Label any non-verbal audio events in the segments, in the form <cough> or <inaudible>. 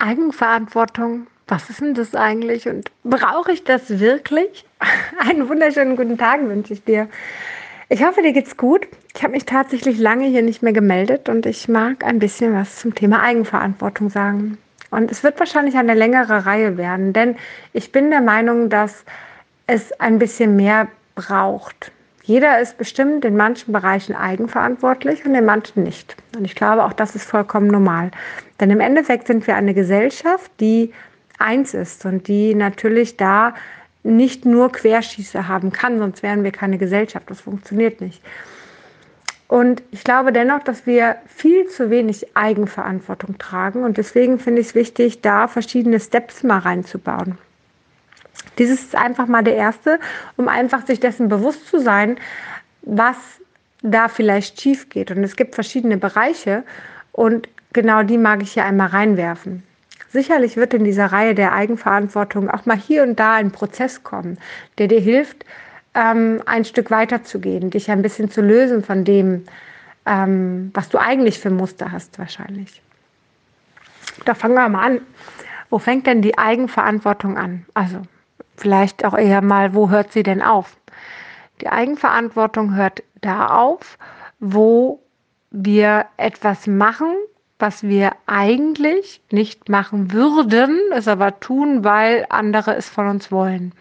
Eigenverantwortung, was ist denn das eigentlich und brauche ich das wirklich? <laughs> Einen wunderschönen guten Tag wünsche ich dir. Ich hoffe, dir geht's gut. Ich habe mich tatsächlich lange hier nicht mehr gemeldet und ich mag ein bisschen was zum Thema Eigenverantwortung sagen. Und es wird wahrscheinlich eine längere Reihe werden, denn ich bin der Meinung, dass es ein bisschen mehr braucht. Jeder ist bestimmt in manchen Bereichen eigenverantwortlich und in manchen nicht. Und ich glaube, auch das ist vollkommen normal. Denn im Endeffekt sind wir eine Gesellschaft, die eins ist und die natürlich da nicht nur Querschieße haben kann, sonst wären wir keine Gesellschaft. Das funktioniert nicht. Und ich glaube dennoch, dass wir viel zu wenig Eigenverantwortung tragen. Und deswegen finde ich es wichtig, da verschiedene Steps mal reinzubauen. Dieses ist einfach mal der erste, um einfach sich dessen bewusst zu sein, was da vielleicht schief geht. Und es gibt verschiedene Bereiche und genau die mag ich hier einmal reinwerfen. Sicherlich wird in dieser Reihe der Eigenverantwortung auch mal hier und da ein Prozess kommen, der dir hilft, ähm, ein Stück weiter zu gehen, dich ein bisschen zu lösen von dem, ähm, was du eigentlich für Muster hast wahrscheinlich. Da fangen wir mal an. Wo fängt denn die Eigenverantwortung an? Also vielleicht auch eher mal, wo hört sie denn auf? Die Eigenverantwortung hört da auf, wo wir etwas machen, was wir eigentlich nicht machen würden, es aber tun, weil andere es von uns wollen.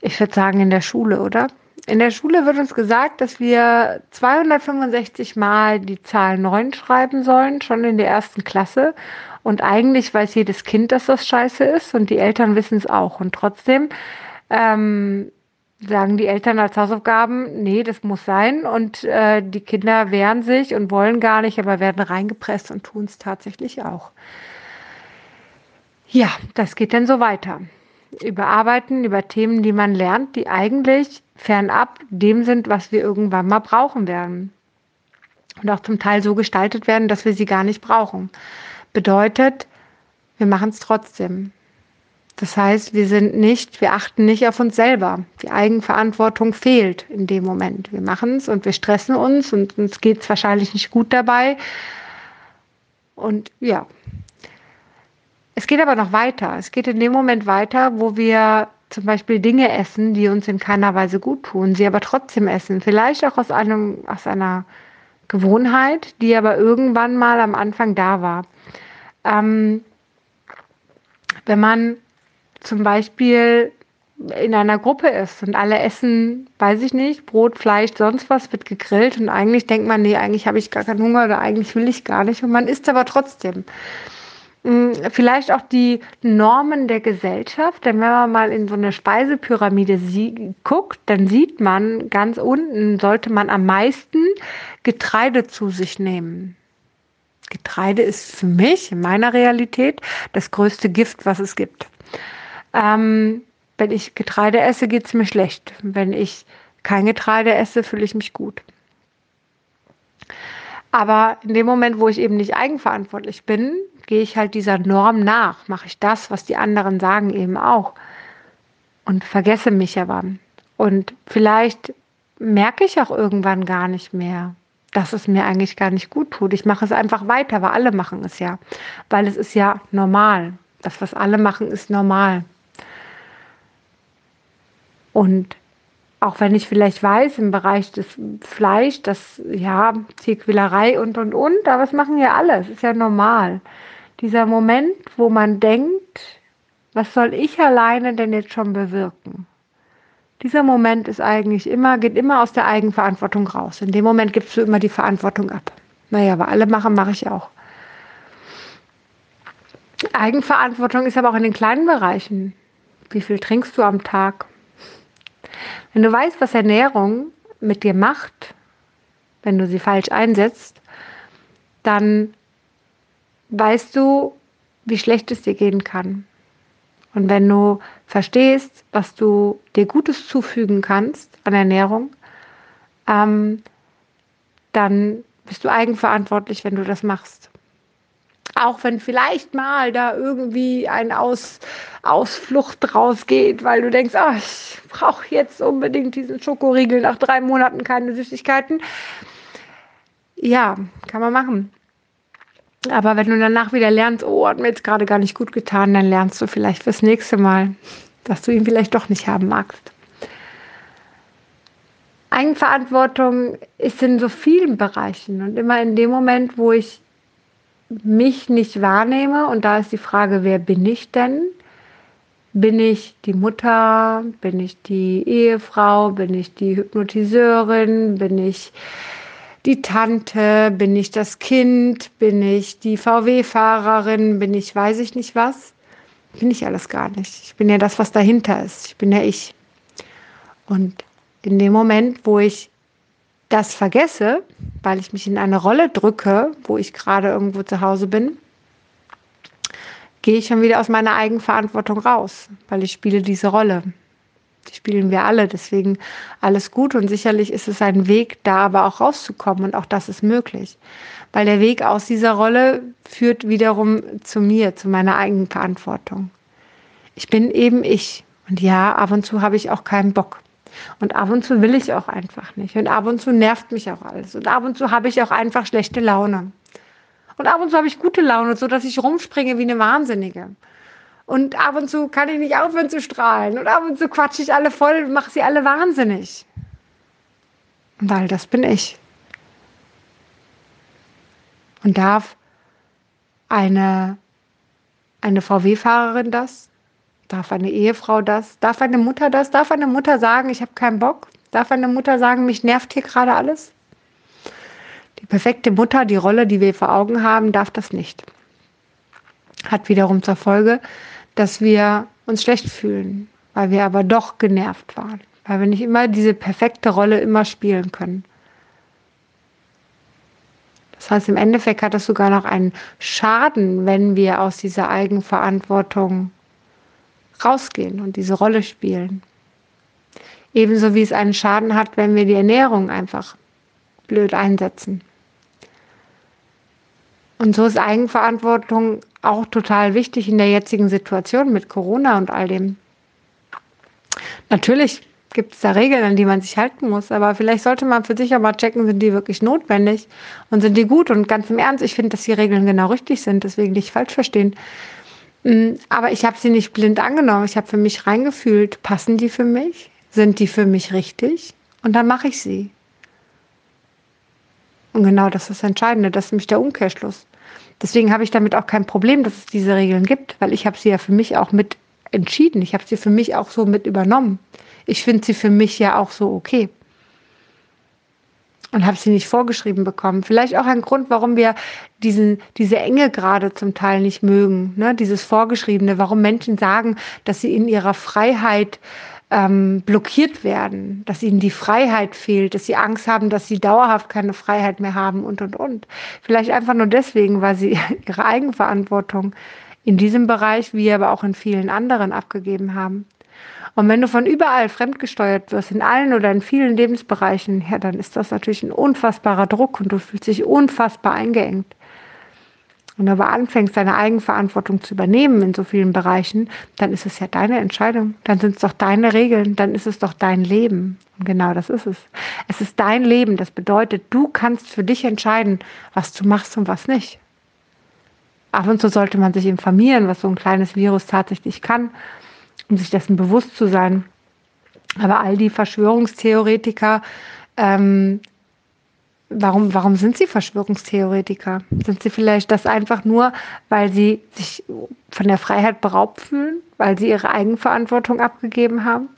Ich würde sagen in der Schule, oder? In der Schule wird uns gesagt, dass wir 265 Mal die Zahl 9 schreiben sollen, schon in der ersten Klasse. Und eigentlich weiß jedes Kind, dass das scheiße ist und die Eltern wissen es auch. Und trotzdem ähm, sagen die Eltern als Hausaufgaben, nee, das muss sein. Und äh, die Kinder wehren sich und wollen gar nicht, aber werden reingepresst und tun es tatsächlich auch. Ja, das geht dann so weiter. Überarbeiten über Themen, die man lernt, die eigentlich fernab dem sind, was wir irgendwann mal brauchen werden. Und auch zum Teil so gestaltet werden, dass wir sie gar nicht brauchen. Bedeutet, wir machen es trotzdem. Das heißt, wir sind nicht, wir achten nicht auf uns selber. Die Eigenverantwortung fehlt in dem Moment. Wir machen es und wir stressen uns und uns geht es wahrscheinlich nicht gut dabei. Und ja, es geht aber noch weiter. Es geht in dem Moment weiter, wo wir zum Beispiel Dinge essen, die uns in keiner Weise gut tun, sie aber trotzdem essen. Vielleicht auch aus, einem, aus einer Gewohnheit, die aber irgendwann mal am Anfang da war. Ähm, wenn man zum Beispiel in einer Gruppe ist und alle essen, weiß ich nicht, Brot, Fleisch, sonst was wird gegrillt und eigentlich denkt man, nee, eigentlich habe ich gar keinen Hunger oder eigentlich will ich gar nicht und man isst aber trotzdem. Hm, vielleicht auch die Normen der Gesellschaft, denn wenn man mal in so eine Speisepyramide guckt, dann sieht man, ganz unten sollte man am meisten Getreide zu sich nehmen. Getreide ist für mich in meiner Realität das größte Gift, was es gibt. Ähm, wenn ich Getreide esse, geht es mir schlecht. Wenn ich kein Getreide esse, fühle ich mich gut. Aber in dem Moment, wo ich eben nicht eigenverantwortlich bin, gehe ich halt dieser Norm nach, mache ich das, was die anderen sagen, eben auch. Und vergesse mich aber. Und vielleicht merke ich auch irgendwann gar nicht mehr, dass es mir eigentlich gar nicht gut tut. Ich mache es einfach weiter, weil alle machen es ja. Weil es ist ja normal. Das, was alle machen, ist normal. Und auch wenn ich vielleicht weiß, im Bereich des Fleisch, das ja, Tierquälerei und und und, aber das machen ja alle, es ist ja normal. Dieser Moment, wo man denkt, was soll ich alleine denn jetzt schon bewirken? Dieser Moment ist eigentlich immer, geht immer aus der Eigenverantwortung raus. In dem Moment gibst du immer die Verantwortung ab. Naja, aber alle machen, mache ich auch. Eigenverantwortung ist aber auch in den kleinen Bereichen. Wie viel trinkst du am Tag? Wenn du weißt, was Ernährung mit dir macht, wenn du sie falsch einsetzt, dann weißt du, wie schlecht es dir gehen kann. Und wenn du verstehst, was du dir Gutes zufügen kannst an Ernährung, ähm, dann bist du eigenverantwortlich, wenn du das machst. Auch wenn vielleicht mal da irgendwie ein Aus, Ausflucht rausgeht, weil du denkst, oh, ich brauche jetzt unbedingt diesen Schokoriegel nach drei Monaten keine Süßigkeiten. Ja, kann man machen. Aber wenn du danach wieder lernst, oh, hat mir jetzt gerade gar nicht gut getan, dann lernst du vielleicht fürs nächste Mal, dass du ihn vielleicht doch nicht haben magst. Eigenverantwortung ist in so vielen Bereichen und immer in dem Moment, wo ich mich nicht wahrnehme, und da ist die Frage, wer bin ich denn? Bin ich die Mutter? Bin ich die Ehefrau? Bin ich die Hypnotiseurin? Bin ich die Tante? Bin ich das Kind? Bin ich die VW-Fahrerin? Bin ich weiß ich nicht was? Bin ich alles gar nicht. Ich bin ja das, was dahinter ist. Ich bin ja ich. Und in dem Moment, wo ich das vergesse, weil ich mich in eine Rolle drücke, wo ich gerade irgendwo zu Hause bin, gehe ich schon wieder aus meiner Eigenverantwortung raus, weil ich spiele diese Rolle. Die spielen wir alle, deswegen alles gut und sicherlich ist es ein Weg, da aber auch rauszukommen und auch das ist möglich, weil der Weg aus dieser Rolle führt wiederum zu mir, zu meiner Eigenverantwortung. Ich bin eben ich und ja, ab und zu habe ich auch keinen Bock. Und ab und zu will ich auch einfach nicht. Und ab und zu nervt mich auch alles. Und ab und zu habe ich auch einfach schlechte Laune. Und ab und zu habe ich gute Laune, so dass ich rumspringe wie eine Wahnsinnige. Und ab und zu kann ich nicht aufhören zu strahlen. Und ab und zu quatsche ich alle voll, mache sie alle wahnsinnig. Und all das bin ich. Und darf eine, eine VW-Fahrerin das? Darf eine Ehefrau das? Darf eine Mutter das? Darf eine Mutter sagen, ich habe keinen Bock? Darf eine Mutter sagen, mich nervt hier gerade alles? Die perfekte Mutter, die Rolle, die wir vor Augen haben, darf das nicht. Hat wiederum zur Folge, dass wir uns schlecht fühlen, weil wir aber doch genervt waren, weil wir nicht immer diese perfekte Rolle immer spielen können. Das heißt, im Endeffekt hat es sogar noch einen Schaden, wenn wir aus dieser Eigenverantwortung rausgehen und diese Rolle spielen. Ebenso wie es einen Schaden hat, wenn wir die Ernährung einfach blöd einsetzen. Und so ist Eigenverantwortung auch total wichtig in der jetzigen Situation mit Corona und all dem. Natürlich gibt es da Regeln, an die man sich halten muss, aber vielleicht sollte man für sich auch mal checken, sind die wirklich notwendig und sind die gut und ganz im Ernst, ich finde, dass die Regeln genau richtig sind, deswegen nicht falsch verstehen. Mm, aber ich habe sie nicht blind angenommen. Ich habe für mich reingefühlt, passen die für mich? Sind die für mich richtig? Und dann mache ich sie. Und genau das ist das Entscheidende, das ist nämlich der Umkehrschluss. Deswegen habe ich damit auch kein Problem, dass es diese Regeln gibt, weil ich habe sie ja für mich auch mit entschieden. Ich habe sie für mich auch so mit übernommen. Ich finde sie für mich ja auch so okay und habe sie nicht vorgeschrieben bekommen. Vielleicht auch ein Grund, warum wir diesen, diese Enge gerade zum Teil nicht mögen, ne? dieses Vorgeschriebene, warum Menschen sagen, dass sie in ihrer Freiheit ähm, blockiert werden, dass ihnen die Freiheit fehlt, dass sie Angst haben, dass sie dauerhaft keine Freiheit mehr haben und, und, und. Vielleicht einfach nur deswegen, weil sie <laughs> ihre Eigenverantwortung in diesem Bereich, wie aber auch in vielen anderen abgegeben haben. Und wenn du von überall fremdgesteuert wirst, in allen oder in vielen Lebensbereichen, ja, dann ist das natürlich ein unfassbarer Druck und du fühlst dich unfassbar eingeengt. Und aber anfängst, deine Eigenverantwortung zu übernehmen in so vielen Bereichen, dann ist es ja deine Entscheidung. Dann sind es doch deine Regeln, dann ist es doch dein Leben. Und genau das ist es. Es ist dein Leben. Das bedeutet, du kannst für dich entscheiden, was du machst und was nicht. Ab und zu sollte man sich informieren, was so ein kleines Virus tatsächlich kann um sich dessen bewusst zu sein. Aber all die Verschwörungstheoretiker, ähm, warum, warum sind sie Verschwörungstheoretiker? Sind sie vielleicht das einfach nur, weil sie sich von der Freiheit beraubt fühlen, weil sie ihre Eigenverantwortung abgegeben haben?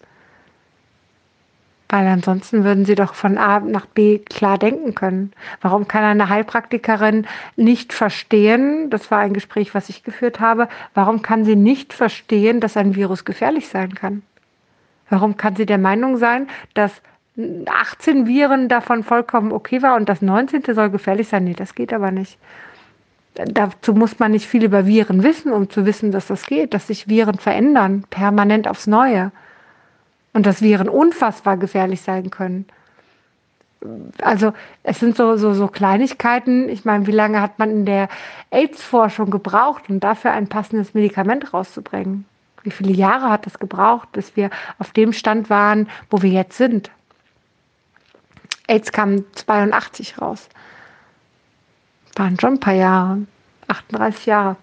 Weil ansonsten würden sie doch von A nach B klar denken können. Warum kann eine Heilpraktikerin nicht verstehen, das war ein Gespräch, was ich geführt habe, warum kann sie nicht verstehen, dass ein Virus gefährlich sein kann? Warum kann sie der Meinung sein, dass 18 Viren davon vollkommen okay war und das 19. soll gefährlich sein? Nee, das geht aber nicht. Dazu muss man nicht viel über Viren wissen, um zu wissen, dass das geht, dass sich Viren verändern, permanent aufs Neue und dass Viren unfassbar gefährlich sein können. Also es sind so, so, so Kleinigkeiten. Ich meine, wie lange hat man in der AIDS-Forschung gebraucht, um dafür ein passendes Medikament rauszubringen? Wie viele Jahre hat das gebraucht, bis wir auf dem Stand waren, wo wir jetzt sind? AIDS kam 82 raus. Waren schon ein paar Jahre. 38 Jahre.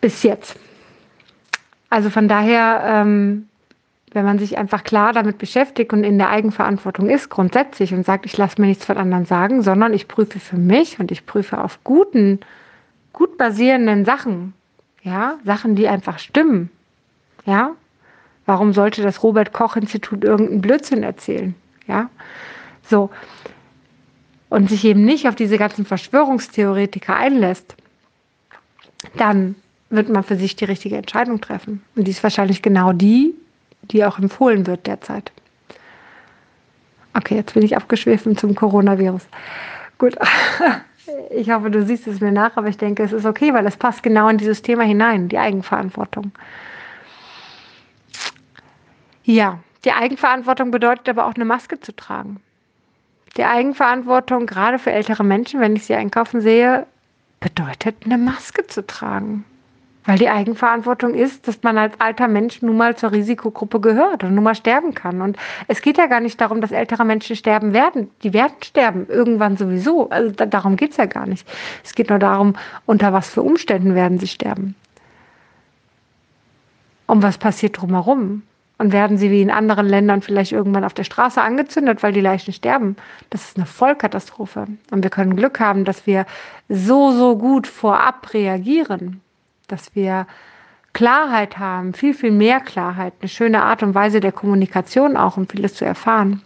Bis jetzt. Also von daher, ähm, wenn man sich einfach klar damit beschäftigt und in der Eigenverantwortung ist, grundsätzlich und sagt, ich lasse mir nichts von anderen sagen, sondern ich prüfe für mich und ich prüfe auf guten, gut basierenden Sachen, ja, Sachen, die einfach stimmen, ja. Warum sollte das Robert Koch Institut irgendeinen Blödsinn erzählen, ja? So. Und sich eben nicht auf diese ganzen Verschwörungstheoretiker einlässt, dann wird man für sich die richtige Entscheidung treffen. Und die ist wahrscheinlich genau die, die auch empfohlen wird derzeit. Okay, jetzt bin ich abgeschwiffen zum Coronavirus. Gut. <laughs> Ich hoffe, du siehst es mir nach, aber ich denke, es ist okay, weil es passt genau in dieses Thema hinein, die Eigenverantwortung. Ja, die Eigenverantwortung bedeutet aber auch eine Maske zu tragen. Die Eigenverantwortung, gerade für ältere Menschen, wenn ich sie einkaufen sehe, bedeutet eine Maske zu tragen. Weil die Eigenverantwortung ist, dass man als alter Mensch nun mal zur Risikogruppe gehört und nun mal sterben kann. Und es geht ja gar nicht darum, dass ältere Menschen sterben werden. Die werden sterben, irgendwann sowieso. Also da, darum geht es ja gar nicht. Es geht nur darum, unter was für Umständen werden sie sterben. Und was passiert drumherum? Und werden sie wie in anderen Ländern vielleicht irgendwann auf der Straße angezündet, weil die Leichen sterben? Das ist eine Vollkatastrophe. Und wir können Glück haben, dass wir so, so gut vorab reagieren dass wir Klarheit haben, viel, viel mehr Klarheit, eine schöne Art und Weise der Kommunikation auch, um vieles zu erfahren.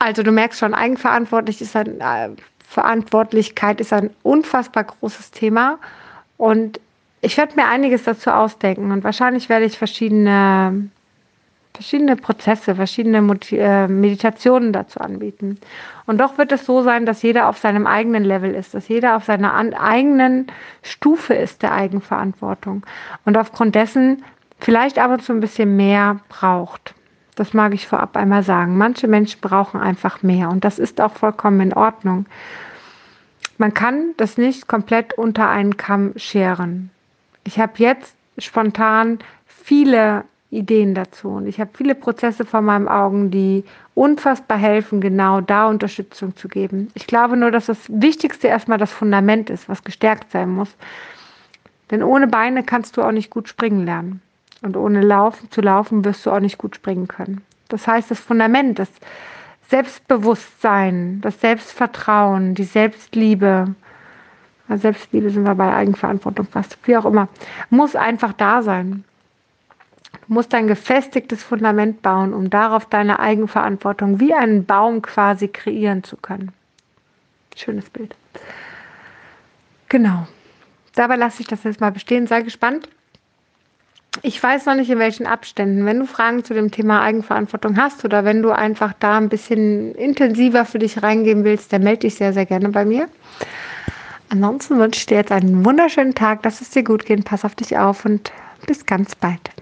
Also du merkst schon, Eigenverantwortlich ist ein, äh, Verantwortlichkeit ist ein unfassbar großes Thema und ich werde mir einiges dazu ausdenken und wahrscheinlich werde ich verschiedene verschiedene Prozesse, verschiedene äh, Meditationen dazu anbieten. Und doch wird es so sein, dass jeder auf seinem eigenen Level ist, dass jeder auf seiner eigenen Stufe ist der Eigenverantwortung und aufgrund dessen vielleicht ab und zu ein bisschen mehr braucht. Das mag ich vorab einmal sagen. Manche Menschen brauchen einfach mehr und das ist auch vollkommen in Ordnung. Man kann das nicht komplett unter einen Kamm scheren. Ich habe jetzt spontan viele Ideen dazu. Und ich habe viele Prozesse vor meinen Augen, die unfassbar helfen, genau da Unterstützung zu geben. Ich glaube nur, dass das Wichtigste erstmal das Fundament ist, was gestärkt sein muss. Denn ohne Beine kannst du auch nicht gut springen lernen. Und ohne laufen, zu laufen wirst du auch nicht gut springen können. Das heißt, das Fundament, das Selbstbewusstsein, das Selbstvertrauen, die Selbstliebe, Selbstliebe sind wir bei Eigenverantwortung fast, wie auch immer, muss einfach da sein. Du musst ein gefestigtes Fundament bauen, um darauf deine Eigenverantwortung wie einen Baum quasi kreieren zu können. Schönes Bild. Genau. Dabei lasse ich das jetzt mal bestehen. Sei gespannt. Ich weiß noch nicht, in welchen Abständen. Wenn du Fragen zu dem Thema Eigenverantwortung hast oder wenn du einfach da ein bisschen intensiver für dich reingehen willst, dann melde dich sehr, sehr gerne bei mir. Ansonsten wünsche ich dir jetzt einen wunderschönen Tag. Lass es dir gut gehen. Pass auf dich auf und bis ganz bald.